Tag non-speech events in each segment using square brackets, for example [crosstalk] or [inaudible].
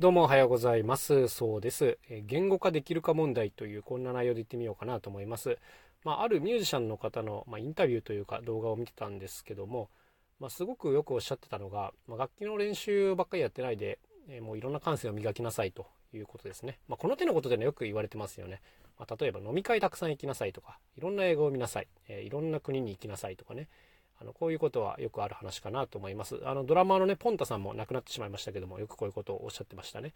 どうもおはようございます。そうです。言語化できるか問題というこんな内容で言ってみようかなと思います。まあ、あるミュージシャンの方の、まあ、インタビューというか動画を見てたんですけども、まあ、すごくよくおっしゃってたのが、ま楽器の練習ばっかりやってないで、えもういろんな感性を磨きなさいということですね。まこの手のことでね、よく言われてますよね。ま例えば飲み会たくさん行きなさいとか、いろんな英語を見なさい、えいろんな国に行きなさいとかね。あのこういうことはよくある話かなと思います。あのドラマのね、ポンタさんも亡くなってしまいましたけども、よくこういうことをおっしゃってましたね。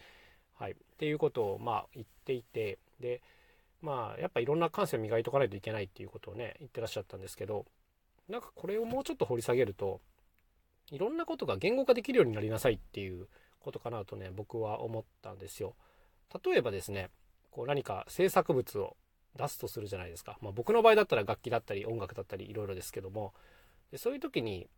はい、っていうことをまあ言っていてでまあやっぱいろんな感性を磨いとかないといけないっていうことをね言ってらっしゃったんですけどなんかこれをもうちょっと掘り下げるといろんなことが言語化できるようになりなさいっていうことかなとね僕は思ったんですよ。例えばですねこう何か制作物を出すとするじゃないですか、まあ、僕の場合だったら楽器だったり音楽だったりいろいろですけどもでそういう時に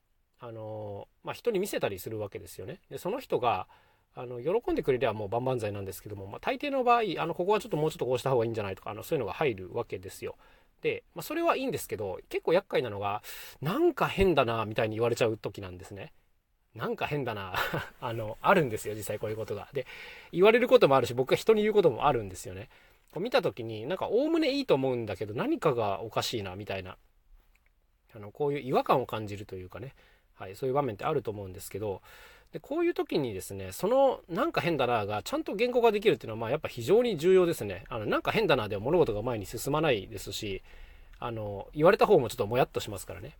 あのまあ、人に見せたりするわけですよね。でその人があの喜んでくれりゃもう万々歳なんですけども、まあ、大抵の場合あのここはちょっともうちょっとこうした方がいいんじゃないとかあのそういうのが入るわけですよ。で、まあ、それはいいんですけど結構厄介なのがなんか変だなみたいに言われちゃう時なんですね。なんか変だな [laughs] あのあるんですよ実際こういうことが。で言われることもあるし僕が人に言うこともあるんですよね。こう見た時になんかおおむねいいと思うんだけど何かがおかしいなみたいなあのこういう違和感を感じるというかね、はい、そういう場面ってあると思うんですけど。でこういう時にですねそのなんか変だながちゃんと言語化できるっていうのはまあやっぱ非常に重要ですね。あのなんか変だなでは物事が前に進まないですしあの言われた方もちょっともやっとしますからね。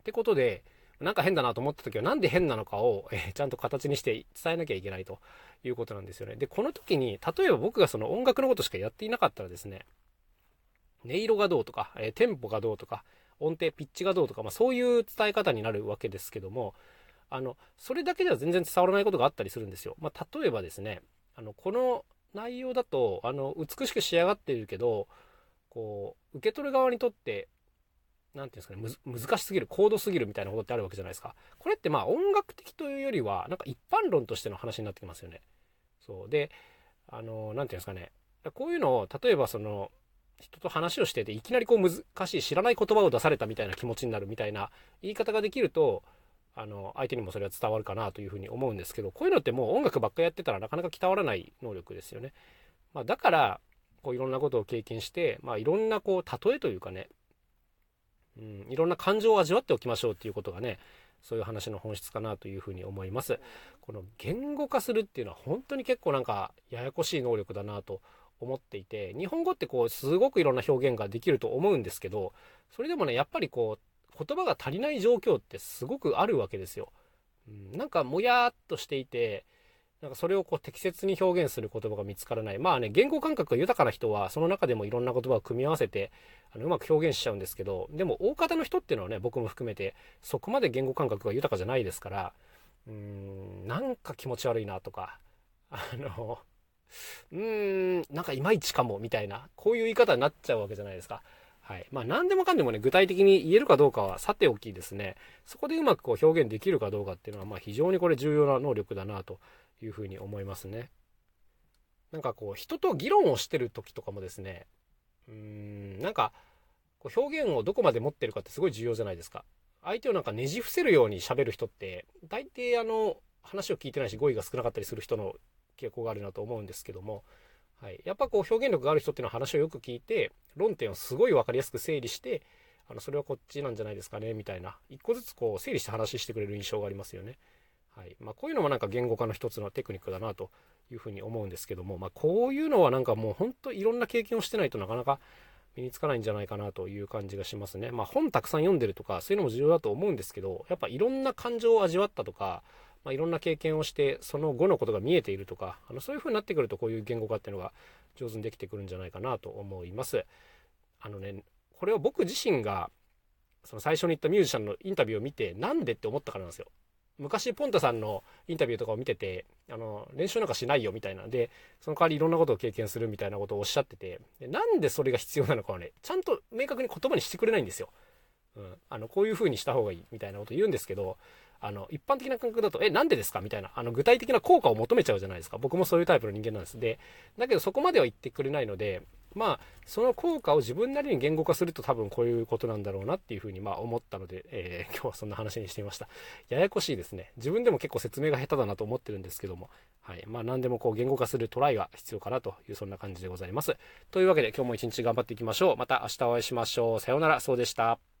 ってことでなんか変だなと思った時はなんで変なのかを、えー、ちゃんと形にして伝えなきゃいけないということなんですよね。でこの時に例えば僕がその音楽のことしかやっていなかったらですね音色がどうとか、えー、テンポがどうとか音程ピッチがどうとか、まあ、そういう伝え方になるわけですけどもあのそれだけでは全然伝わらないことがあったりするんですよ。まあ、例えばですねあのこの内容だとあの美しく仕上がっているけどこう受け取る側にとって何て言うんですかね難しすぎる高度すぎるみたいなことってあるわけじゃないですか。これってまあ音楽的というよりはなんか一般論としての話になってきますよね。そうであの何て言うんですかねこういうのを例えばその人と話をしてていきなりこう難しい知らない言葉を出されたみたいな気持ちになるみたいな言い方ができるとあの相手にもそれは伝わるかなというふうに思うんですけどこういうのってもう音楽ばっかやってたらなかなか伝わらない能力ですよね。まあ、だからこういろんなことを経験して、まあ、いろんなこう例えというかね、うん、いろんな感情を味わっておきましょうっていうことがねそういう話の本質かなというふうに思います。この言語化するっていうのは本当に結構なんかややこしい能力だなと思っていて日本語ってこうすごくいろんな表現ができると思うんですけどそれでもねやっぱりこう言葉が足りない状況ってすごくあるわけですよ。うん、なんかもやっとしていてなんかそれをこう適切に表現する言葉が見つからない。まあね、言語感覚が豊かな人は、その中でもいろんな言葉を組み合わせて、あのうまく表現しちゃうんですけど、でも大方の人っていうのはね、僕も含めて、そこまで言語感覚が豊かじゃないですから、うーん、なんか気持ち悪いなとか、あの、うーん、なんかいまいちかも、みたいな、こういう言い方になっちゃうわけじゃないですか。はい。まあ何でもかんでもね、具体的に言えるかどうかはさておきですね、そこでうまくこう表現できるかどうかっていうのは、まあ非常にこれ重要な能力だなというふうに思いますね。なんかこう、人と議論をしてる時とかもですね、うーん、なんか、こう表現をどこまで持ってるかってすごい重要じゃないですか。相手をなんかねじ伏せるように喋る人って、大抵あの、話を聞いてないし語彙が少なかったりする人の傾向があるなと思うんですけども、はい、やっぱこう表現力がある人っていうのは話をよく聞いて論点をすごい分かりやすく整理してあのそれはこっちなんじゃないですかねみたいな一個ずつこう整理して話してくれる印象がありますよね。はいまあ、こういうのもなんか言語化の一つのテクニックだなというふうに思うんですけども、まあ、こういうのはなんかもう本当いろんな経験をしてないとなかなか身につかないんじゃないかなという感じがしますね。まあ、本たくさん読んでるとかそういうのも重要だと思うんですけどやっぱいろんな感情を味わったとかまあ、いろんな経験をしてその後のことが見えているとかあのそういう風になってくるとこういう言語化っていうのが上手にできてくるんじゃないかなと思います。あのねこれを僕自身がその最初に言ったミュージシャンのインタビューを見てなんでって思ったからなんですよ。昔ポンタさんのインタビューとかを見ててあの練習なんかしないよみたいなんでその代わりいろんなことを経験するみたいなことをおっしゃっててでなんでそれが必要なのかはねちゃんと明確に言葉にしてくれないんですよ。うん、あのこういう風にした方がいいみたいなこと言うんですけどあの一般的な感覚だとえなんでですか？みたいなあの具体的な効果を求めちゃうじゃないですか。僕もそういうタイプの人間なんです。でだけどそこまでは言ってくれないのでまあその効果を自分なりに言語化すると多分こういうことなんだろうなっていうふうにまあ思ったので、えー、[laughs] 今日はそんな話にしてみました。ややこしいですね。自分でも結構説明が下手だなと思ってるんですけども。はい。まあ何でもこう言語化するトライが必要かなというそんな感じでございます。というわけで今日も一日頑張っていきましょう。また明日お会いしましょう。さようなら。そうでした。